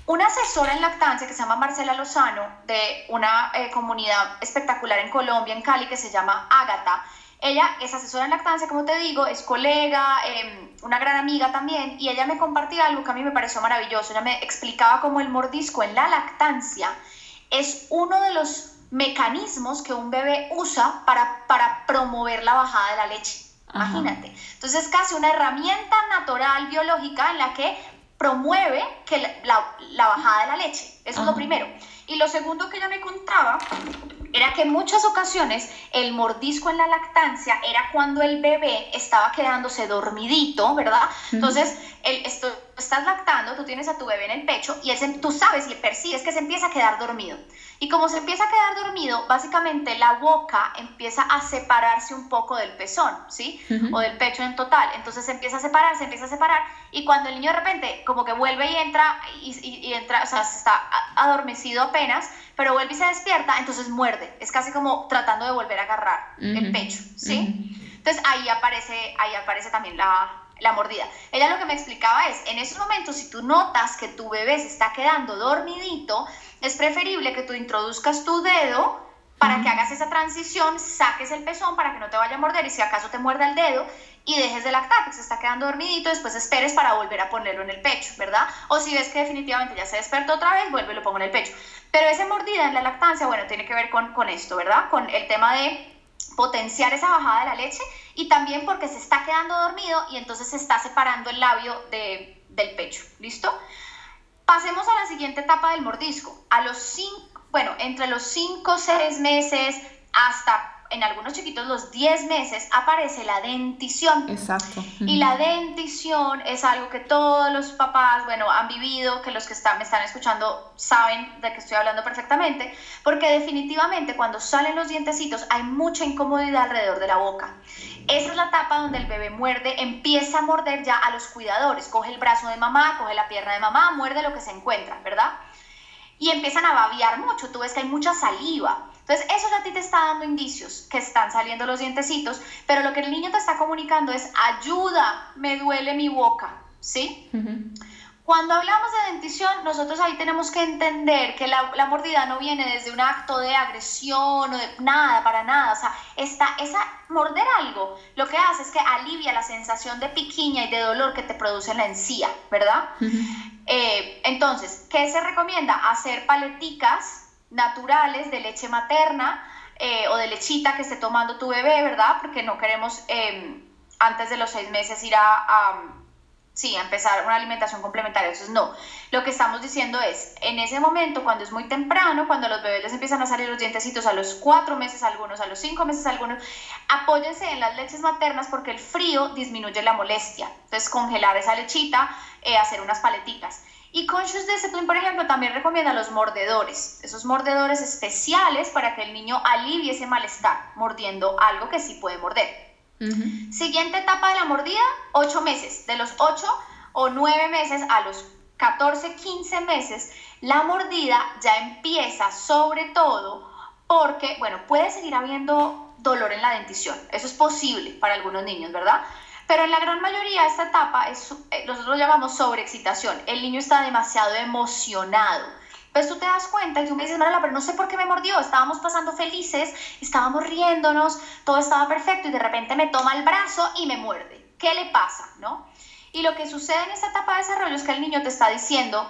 Una asesora en lactancia que se llama Marcela Lozano, de una eh, comunidad espectacular en Colombia, en Cali, que se llama Ágata. Ella es asesora en lactancia, como te digo, es colega, em, una gran amiga también, y ella me compartía algo que a mí me pareció maravilloso. Ella me explicaba cómo el mordisco en la lactancia es uno de los mecanismos que un bebé usa para, para promover la bajada de la leche. Imagínate. Entonces es casi una herramienta natural, biológica, en la que promueve que la, bajada de la leche. Eso es lo primero. Y lo segundo que ella me contaba era que en muchas ocasiones el mordisco en la lactancia era cuando el bebé estaba quedándose dormidito, ¿verdad? Entonces, el, esto, estás lactando, tú tienes a tu bebé en el pecho y tú sabes y percibes que se empieza a quedar dormido. Y como se empieza a quedar dormido, básicamente la boca empieza a separarse un poco del pezón, ¿sí? O del pecho en total. Entonces se empieza a separar, se empieza a separar. Y cuando el niño de repente como que vuelve y entra, y, entra, o sea, está adormecido apenas, pero vuelve y se despierta, entonces muerde. Es casi como tratando de volver a agarrar el pecho, ¿sí? Entonces ahí aparece, ahí aparece también la, la mordida. Ella lo que me explicaba es, en esos momentos, si tú notas que tu bebé se está quedando dormidito, es preferible que tú introduzcas tu dedo para que hagas esa transición, saques el pezón para que no te vaya a morder y si acaso te muerda el dedo y dejes de lactar, que se está quedando dormidito, después esperes para volver a ponerlo en el pecho, ¿verdad? O si ves que definitivamente ya se despertó otra vez, vuelve y lo pongo en el pecho. Pero esa mordida en la lactancia, bueno, tiene que ver con, con esto, ¿verdad? Con el tema de potenciar esa bajada de la leche y también porque se está quedando dormido y entonces se está separando el labio del pecho. ¿Listo? Pasemos a la siguiente etapa del mordisco. A los cinco, bueno, entre los 5 6 meses hasta en algunos chiquitos los 10 meses aparece la dentición. Exacto. Y la dentición es algo que todos los papás, bueno, han vivido, que los que están, me están escuchando saben de que estoy hablando perfectamente, porque definitivamente cuando salen los dientecitos hay mucha incomodidad alrededor de la boca. Esa es la etapa donde el bebé muerde, empieza a morder ya a los cuidadores, coge el brazo de mamá, coge la pierna de mamá, muerde lo que se encuentra, ¿verdad? Y empiezan a babiar mucho, tú ves que hay mucha saliva. Entonces, eso ya a ti te está dando indicios que están saliendo los dientecitos, pero lo que el niño te está comunicando es, ayuda, me duele mi boca, ¿sí? Cuando hablamos de dentición, nosotros ahí tenemos que entender que la, la, mordida no viene desde un acto de agresión o de nada, para nada. O sea, esta, esa morder algo lo que hace es que alivia la sensación de piquiña y de dolor que te produce la encía, ¿verdad? Eh, entonces, ¿qué se recomienda? Hacer paleticas naturales de leche materna eh, o de lechita que esté tomando tu bebé, ¿verdad? Porque no queremos em, antes de los seis meses ir a, sí, a empezar una alimentación complementaria. Entonces, no. Lo que estamos diciendo es, en ese momento, cuando es muy temprano, cuando los bebés les empiezan a salir los dientecitos a los cuatro meses algunos, a los cinco meses algunos, apóyense en las leches maternas porque el frío disminuye la molestia. Entonces, congelar esa lechita, eh, hacer unas paletitas. Y Conscious Discipline, por ejemplo, también recomienda los mordedores, esos mordedores especiales para que el niño alivie ese malestar, mordiendo algo que sí puede morder. Siguiente etapa de la mordida, 8 meses. De los 8 o 9 meses a los 14, 15 meses, la mordida ya empieza sobre todo porque, bueno, puede seguir habiendo dolor en la dentición. Eso es posible para algunos niños, ¿verdad? Pero en la gran mayoría esta etapa es, eh, nosotros lo llamamos sobreexcitación. El niño está demasiado emocionado. Pues tú te das cuenta y tú me dices, Marela, pero no sé por qué me mordió. Estábamos pasando felices, estábamos riéndonos, todo estaba perfecto y de repente me toma el brazo y me muerde. ¿Qué le pasa? ¿No? Y lo que sucede en esta etapa de desarrollo es que el niño te está diciendo,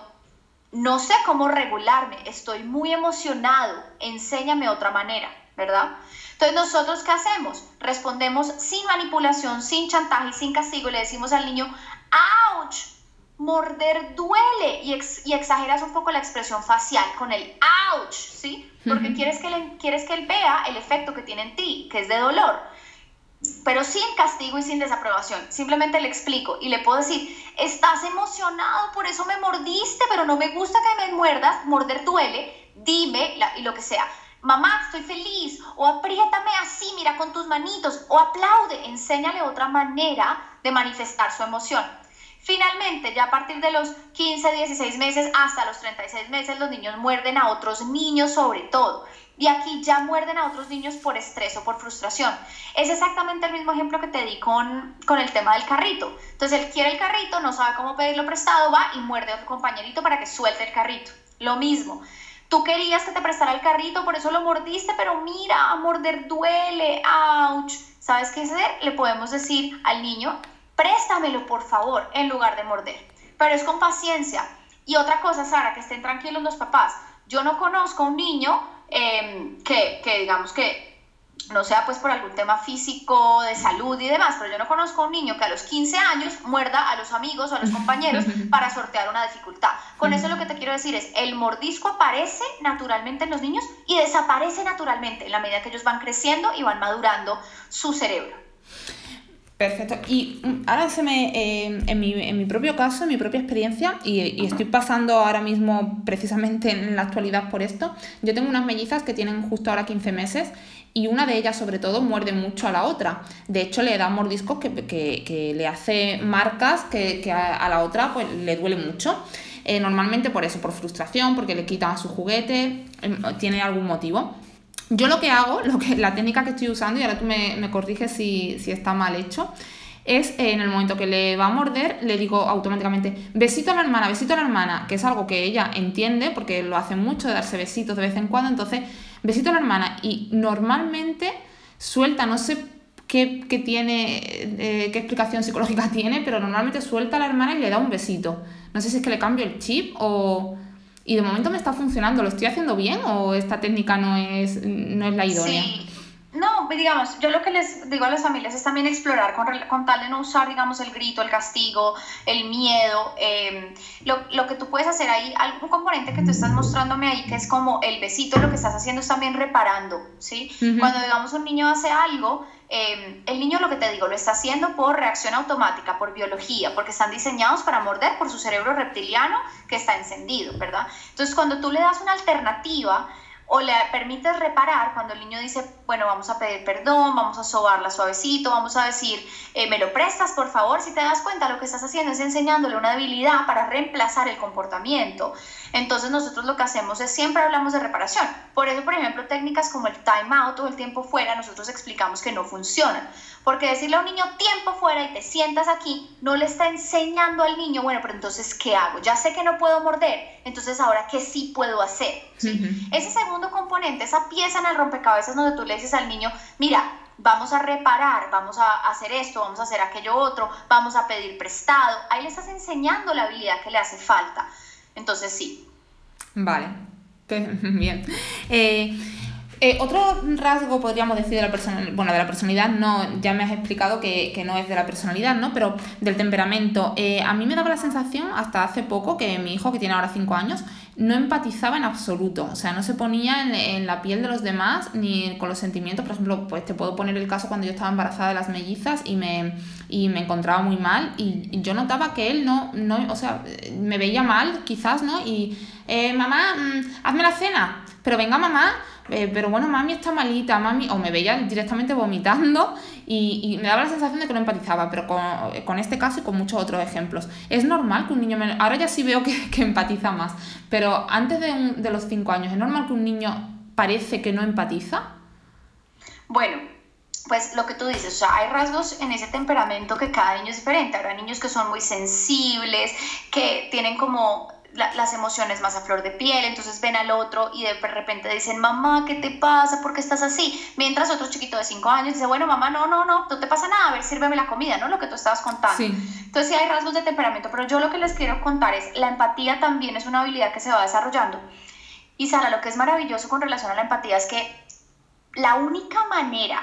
no sé cómo regularme, estoy muy emocionado, enséñame otra manera, ¿verdad? Entonces, ¿nosotros qué hacemos? Respondemos sin manipulación, sin chantaje y sin castigo. Le decimos al niño, ¡ouch! Morder duele. Y, y exageras un poco la expresión facial con el ¡ouch! ¿Sí? Porque quieres, que él, quieres que él vea el efecto que tiene en ti, que es de dolor. Pero sin castigo y sin desaprobación. Simplemente le explico y le puedo decir, estás emocionado, por eso me mordiste, pero no me gusta que me muerdas. Morder duele. Dime y lo que sea mamá, estoy feliz, o apriétame así, mira con tus manitos, o aplaude, enséñale otra manera de manifestar su emoción. Finalmente, ya a partir de los 15, 16 meses hasta los 36 meses, los niños muerden a otros niños sobre todo. Y aquí ya muerden a otros niños por estrés o por frustración. Es exactamente el mismo ejemplo que te di con, con el tema del carrito. Entonces él quiere el carrito, no sabe cómo pedirlo prestado, va y muerde a otro compañerito para que suelte el carrito. Lo mismo. Tú querías que te prestara el carrito, por eso lo mordiste, pero mira, morder duele, ouch. ¿Sabes qué hacer? Le podemos decir al niño, préstamelo por favor, en lugar de morder. Pero es con paciencia. Y otra cosa, Sara, que estén tranquilos los papás. Yo no conozco a un niño em, que, que digamos que no sea pues por algún tema físico, de salud y demás, pero yo no conozco a un niño que a los 15 años muerda a los amigos o a los compañeros para sortear una dificultad. Con eso lo que te quiero decir es, el mordisco aparece naturalmente en los niños y desaparece naturalmente en la medida que ellos van creciendo y van madurando su cerebro. Perfecto. Y mm, ahora se me, eh, en, mi, en, mi, propio caso, en mi propia experiencia, y, estoy pasando ahora mismo precisamente en la actualidad por esto, yo tengo unas mellizas que tienen justo ahora 15 meses y una de ellas sobre todo muerde mucho a la otra. De hecho le da mordiscos que, que, le hace marcas que, a, la otra pues le duele mucho. Eh, normalmente por eso, por frustración, porque le quitan su juguete, em, tiene algún motivo. Yo lo que hago, lo que, la técnica que estoy usando, y ahora tú me, me corriges si, si, está mal hecho, es eh, en el momento que le va a morder, le digo automáticamente, besito a la hermana, besito a la hermana, que es algo que ella entiende, porque lo hace mucho, de darse besitos de vez en cuando, entonces, besito a la hermana, y normalmente suelta, no sé qué, qué tiene, eh, qué explicación psicológica tiene, pero normalmente suelta a la hermana y le da un besito. No sé si es que le cambio el chip o... Y de momento me está funcionando, ¿lo estoy haciendo bien o esta técnica no es, no es la idónea? No, digamos, yo lo que les digo a las familias es también explorar con, con tal de no usar, digamos, el grito, el castigo, el miedo. Eh, lo, lo, que tú puedes hacer ahí, algún componente que tú estás mostrándome ahí, que es como el besito, lo que estás haciendo es también reparando, ¿sí? Uh -huh. Cuando, digamos, un niño hace algo, eh, el niño, lo que te digo, lo está haciendo por reacción automática, por biología, porque están diseñados para morder por su cerebro reptiliano que está encendido, ¿verdad? Entonces, cuando tú le das una alternativa, o le permites reparar cuando el niño dice, bueno, vamos a pedir perdón, vamos a sobarla suavecito, vamos a decir, eh, me lo prestas, por favor, si te das cuenta, lo que estás haciendo es enseñándole una habilidad para reemplazar el comportamiento. Entonces nosotros lo que hacemos es siempre hablamos de reparación. Por eso, por ejemplo, técnicas como el time out o el tiempo fuera, nosotros explicamos que no funcionan. Porque decirle a un niño tiempo fuera y te sientas aquí, no le está enseñando al niño, bueno, pero entonces, ¿qué hago? Ya sé que no puedo morder, entonces ahora, ¿qué sí puedo hacer? ¿Sí? Uh -huh. Ese segundo componente, esa pieza en el rompecabezas donde tú le dices al niño, mira, vamos a reparar, vamos a hacer esto, vamos a hacer aquello otro, vamos a pedir prestado, ahí le estás enseñando la habilidad que le hace falta. Entonces, sí. Vale, bien. Eh, eh, otro rasgo, podríamos decir, de la personalidad, bueno, de la personalidad, no, ya me has explicado que, que, no es de la personalidad, ¿no? Pero del temperamento. Eh, a mí me daba la sensación, hasta hace poco, que mi hijo, que tiene ahora 5 años, no empatizaba en absoluto. O sea, no se ponía en, en, la piel de los demás ni con los sentimientos. Por ejemplo, pues te puedo poner el caso cuando yo estaba embarazada de las mellizas y me, y me encontraba muy mal. Y, y yo notaba que él no, no, o sea, me veía mal, quizás, ¿no? Y, eh, mamá, mmm, hazme la cena. Pero venga, mamá eh, pero bueno, mami está malita, mami, o me veía directamente vomitando y, y, me daba la sensación de que no empatizaba, pero con, con, este caso y con muchos otros ejemplos. Es normal que un niño, ahora ya sí veo que, que empatiza más, pero antes de, un, de los 5 años, ¿es normal que un niño parece que no empatiza? Bueno, pues lo que tú dices, o sea, hay rasgos en ese temperamento que cada niño es diferente. Habrá niños que son muy sensibles, que tienen como la, las emociones más a flor de piel, entonces ven al otro y de repente dicen, mamá, ¿qué te pasa? ¿Por qué estás así? Mientras otro chiquito de 5 años dice, bueno, mamá, no, no, no, no te pasa nada, a ver, sírveme la comida, ¿no? Lo que tú estabas contando. Sí. Entonces sí hay rasgos de temperamento, pero yo lo que les quiero contar es, la empatía también es una habilidad que se va desarrollando. Y Sara, lo que es maravilloso con relación a la empatía es que la única manera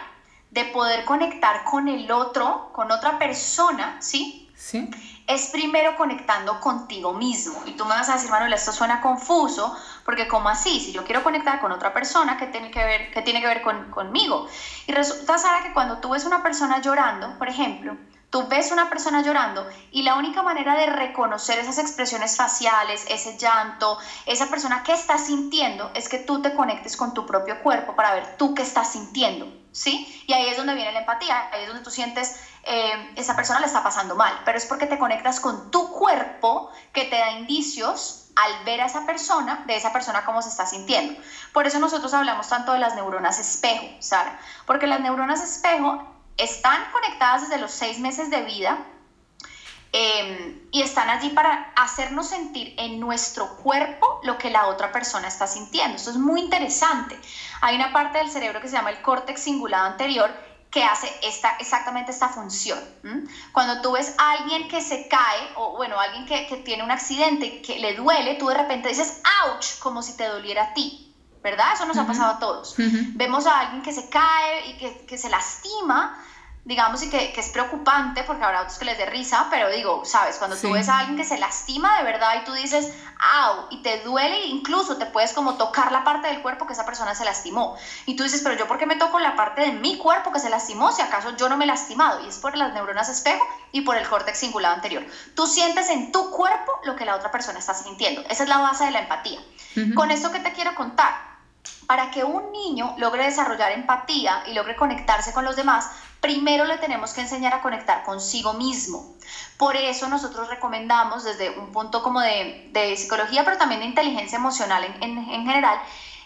de poder conectar con el otro, con otra persona, ¿sí? Sí es primero conectando contigo mismo. Y tú me vas a decir, Manuel, esto suena confuso, porque ¿cómo así? Si yo quiero conectar con otra persona, ¿qué tiene que ver, qué tiene que ver con, conmigo? Y resulta, Sara, que cuando tú ves una persona llorando, por ejemplo, tú ves una persona llorando y la única manera de reconocer esas expresiones faciales, ese llanto, esa persona que está sintiendo, es que tú te conectes con tu propio cuerpo para ver tú qué estás sintiendo, ¿sí? Y ahí es donde viene la empatía, ahí es donde tú sientes eh, esa persona le está pasando mal, pero es porque te conectas con tu cuerpo que te da indicios al ver a esa persona, de esa persona cómo se está sintiendo. Por eso nosotros hablamos tanto de las neuronas espejo, Sara, porque las neuronas espejo están conectadas desde los seis meses de vida eh, y están allí para hacernos sentir en nuestro cuerpo lo que la otra persona está sintiendo. Esto es muy interesante. Hay una parte del cerebro que se llama el córtex cingulado anterior que hace esta, exactamente esta función. Cuando tú ves a alguien que se cae, o bueno, alguien que, que tiene un accidente que le duele, tú de repente dices, ouch, como si te doliera a ti, ¿verdad? Eso nos uh -huh. ha pasado a todos. Uh -huh. Vemos a alguien que se cae y que, que se lastima, digamos, y que, es preocupante porque habrá otros que les dé risa, pero digo, sabes, cuando tú ves a alguien que se lastima de verdad y tú dices, au, y te duele, incluso te puedes como tocar la parte del cuerpo que esa persona se lastimó. Y tú dices, pero yo, ¿por qué me toco la parte de mi cuerpo que se lastimó si acaso yo no me he lastimado? Y es por las neuronas espejo y por el córtex cingulado anterior. Tú sientes en tu cuerpo lo que la otra persona está sintiendo. Esa es la base de la empatía. Con esto que te quiero contar, para que un niño logre desarrollar empatía y logre conectarse con los demás, primero le tenemos que enseñar a conectar consigo mismo. Por eso nosotros recomendamos desde un punto como de, psicología, pero también de inteligencia emocional en, en, general,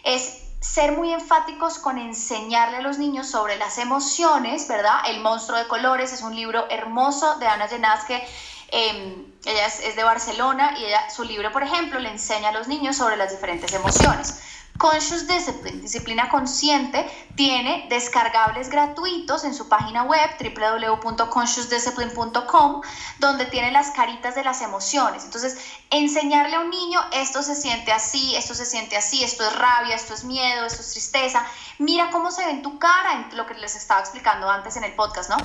es ser muy enfáticos con enseñarle a los niños sobre las emociones, ¿verdad? El monstruo de colores es un libro hermoso de Ana Jenaz que em, ella es, de Barcelona y su libro, por ejemplo, le enseña a los niños sobre las diferentes emociones. Conscious Discipline, disciplina consciente, tiene descargables gratuitos en su página web www.consciousdiscipline.com, donde tiene las caritas de las emociones. Entonces, enseñarle a un niño, esto se siente así, esto se siente así, esto es rabia, esto es miedo, esto es tristeza. Mira cómo se ve en tu cara, en lo que les estaba explicando antes en el podcast, ¿no?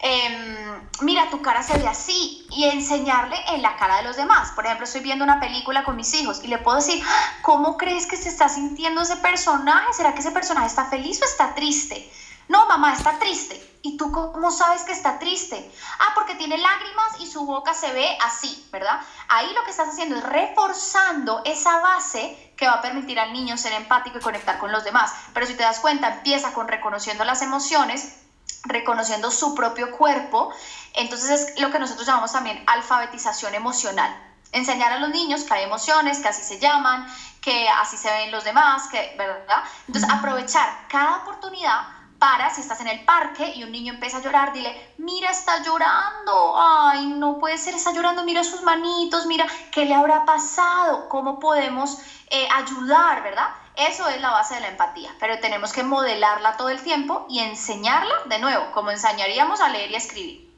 Em, mira, tu cara se ve así y enseñarle en la cara de los demás. Por ejemplo, estoy viendo una película con mis hijos y le puedo decir, ah, ¿cómo crees que se está sintiendo ese personaje? ¿Será que ese personaje está feliz o está triste? No, mamá, está triste. ¿Y tú cómo sabes que está triste? Ah, porque tiene lágrimas y su boca se ve así, ¿verdad? Ahí lo que estás haciendo es reforzando esa base que va a permitir al niño ser empático y conectar con los demás. Pero si te das cuenta, empieza con reconociendo las emociones reconociendo su propio cuerpo. Entonces es lo que nosotros llamamos también alfabetización emocional. Enseñar a los niños que hay emociones, que así se llaman, que así se ven los demás, que, ¿verdad? Entonces aprovechar cada oportunidad para, si estás en el parque y un niño empieza a llorar, dile, mira, está llorando, ay, no puede ser, está llorando, mira sus manitos, mira, ¿qué le habrá pasado? ¿Cómo podemos eh, ayudar, verdad? Eso es la base de la empatía, pero tenemos que modelarla todo el tiempo y enseñarla de nuevo, como enseñaríamos a leer y a escribir.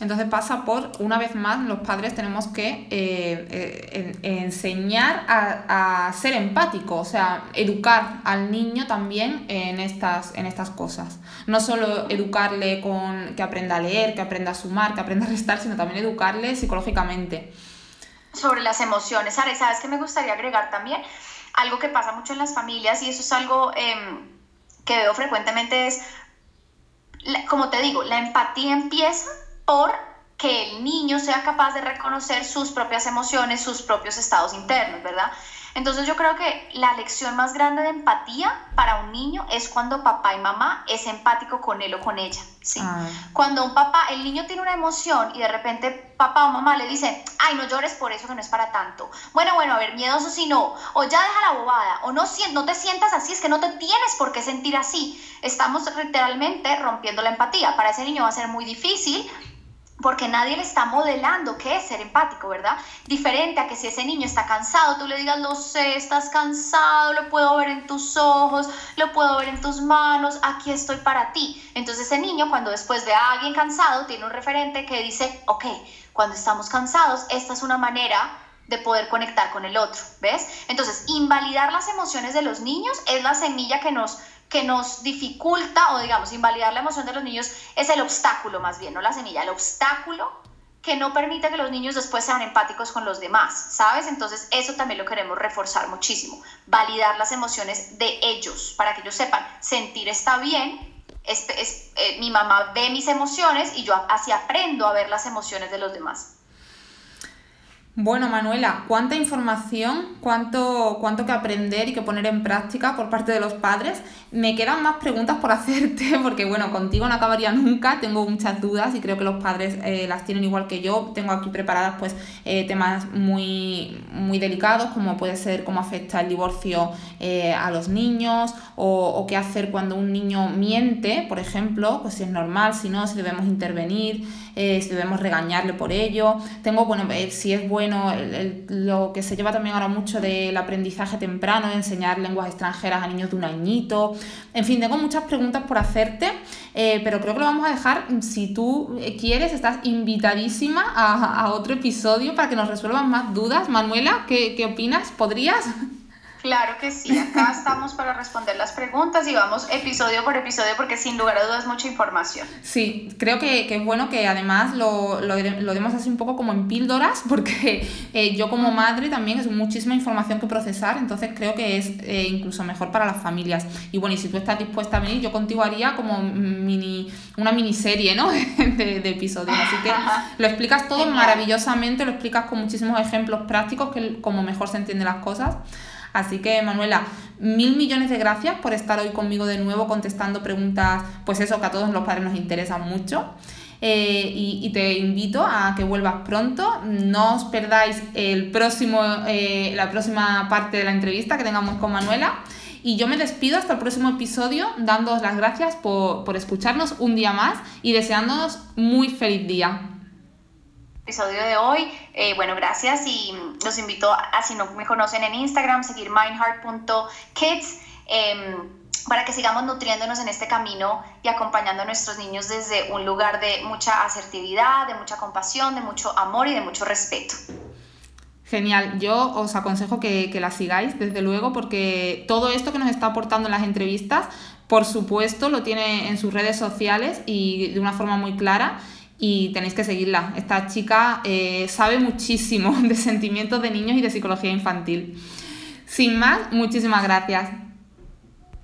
Entonces pasa por, una vez más, los padres tenemos que eh, eh, enseñar a, ser empático, o sea, educar al niño también en estas, en estas cosas. No solo educarle con que aprenda a leer, que aprenda a sumar, que aprenda a restar, sino también educarle psicológicamente. Sobre las emociones, Sara, ¿sabes qué me gustaría agregar también? Algo que pasa mucho en las familias y eso es algo em, que veo frecuentemente es, como te digo, la empatía empieza por que el niño sea capaz de reconocer sus propias emociones, sus propios estados internos, ¿verdad? Entonces yo creo que la lección más grande de empatía para un niño es cuando papá y mamá es empático con él o con ella. ¿sí? Ah. Cuando un papá, el niño tiene una emoción y de repente papá o mamá le dice, ay, no llores por eso que no es para tanto. Bueno, bueno, a ver, miedoso si no, o ya deja la bobada, o no, no te sientas así, es que no te tienes por qué sentir así. Estamos literalmente rompiendo la empatía. Para ese niño va a ser muy difícil porque nadie le está modelando qué es ser empático, ¿verdad? Diferente a que si ese niño está cansado, tú le digas, lo sé, estás cansado, lo puedo ver en tus ojos, lo puedo ver en tus manos, aquí estoy para ti. Entonces ese niño cuando después ve a alguien cansado, tiene un referente que dice, ok, cuando estamos cansados, esta es una manera de poder conectar con el otro, ¿ves? Entonces, invalidar las emociones de los niños es la semilla que nos que nos dificulta o digamos invalidar la emoción de los niños es el obstáculo más bien, no la semilla, el obstáculo que no permite que los niños después sean empáticos con los demás, ¿sabes? Entonces eso también lo queremos reforzar muchísimo, validar las emociones de ellos para que ellos sepan, sentir está bien, es, eh, mi mamá ve mis emociones y yo así aprendo a ver las emociones de los demás. Bueno, Manuela, cuánta información, cuánto, cuánto que aprender y que poner en práctica por parte de los padres. Me quedan más preguntas por hacerte, porque bueno, contigo no acabaría nunca, tengo muchas dudas y creo que los padres eh, las tienen igual que yo. Tengo aquí preparadas pues eh, temas muy, muy delicados, como puede ser cómo afecta el divorcio eh, a los niños, o, qué hacer cuando un niño miente, por ejemplo, pues si es normal, si no, si debemos intervenir, si debemos regañarle por ello. Tengo, bueno, si es bueno bueno, lo que se lleva también ahora mucho del aprendizaje temprano, enseñar lenguas extranjeras a niños de un añito. En fin, tengo muchas preguntas por hacerte, eh, pero creo que lo vamos a dejar. Si tú quieres, estás invitadísima a, otro episodio para que nos resuelvan más dudas. Manuela, ¿qué, qué opinas? ¿Podrías? Claro que sí, acá estamos para responder las preguntas y vamos episodio por episodio porque sin lugar a dudas mucha información. Sí, creo que, que es bueno que además lo, lo, lo, demos así un poco como en píldoras porque eh, yo como madre también es muchísima información que procesar, entonces creo que es eh, incluso mejor para las familias. Y bueno, y si tú estás dispuesta a venir, yo contigo haría como mini, una miniserie ¿no? de, de episodios, así que lo explicas todo maravillosamente, lo explicas con muchísimos ejemplos prácticos que como mejor se entienden las cosas. Así que, Manuela, mil millones de gracias por estar hoy conmigo de nuevo contestando preguntas, pues eso, que a todos los padres nos interesan mucho. Eh, y, te invito a que vuelvas pronto. No os perdáis el próximo, eh, la próxima parte de la entrevista que tengamos con Manuela. Y yo me despido hasta el próximo episodio, dándoos las gracias por, por escucharnos un día más y deseándonos muy feliz día episodio de hoy. Eh, bueno, gracias y los invito a, si no me conocen en Instagram, seguir mindheart.kids em, para que sigamos nutriéndonos en este camino y acompañando a nuestros niños desde un lugar de mucha asertividad, de mucha compasión, de mucho amor y de mucho respeto. Genial, yo os aconsejo que, que la sigáis, desde luego, porque todo esto que nos está aportando en las entrevistas, por supuesto, lo tiene en sus redes sociales y de una forma muy clara y tenéis que seguirla. Esta chica eh, sabe muchísimo de sentimientos de niños y de psicología infantil. Sin más, muchísimas gracias.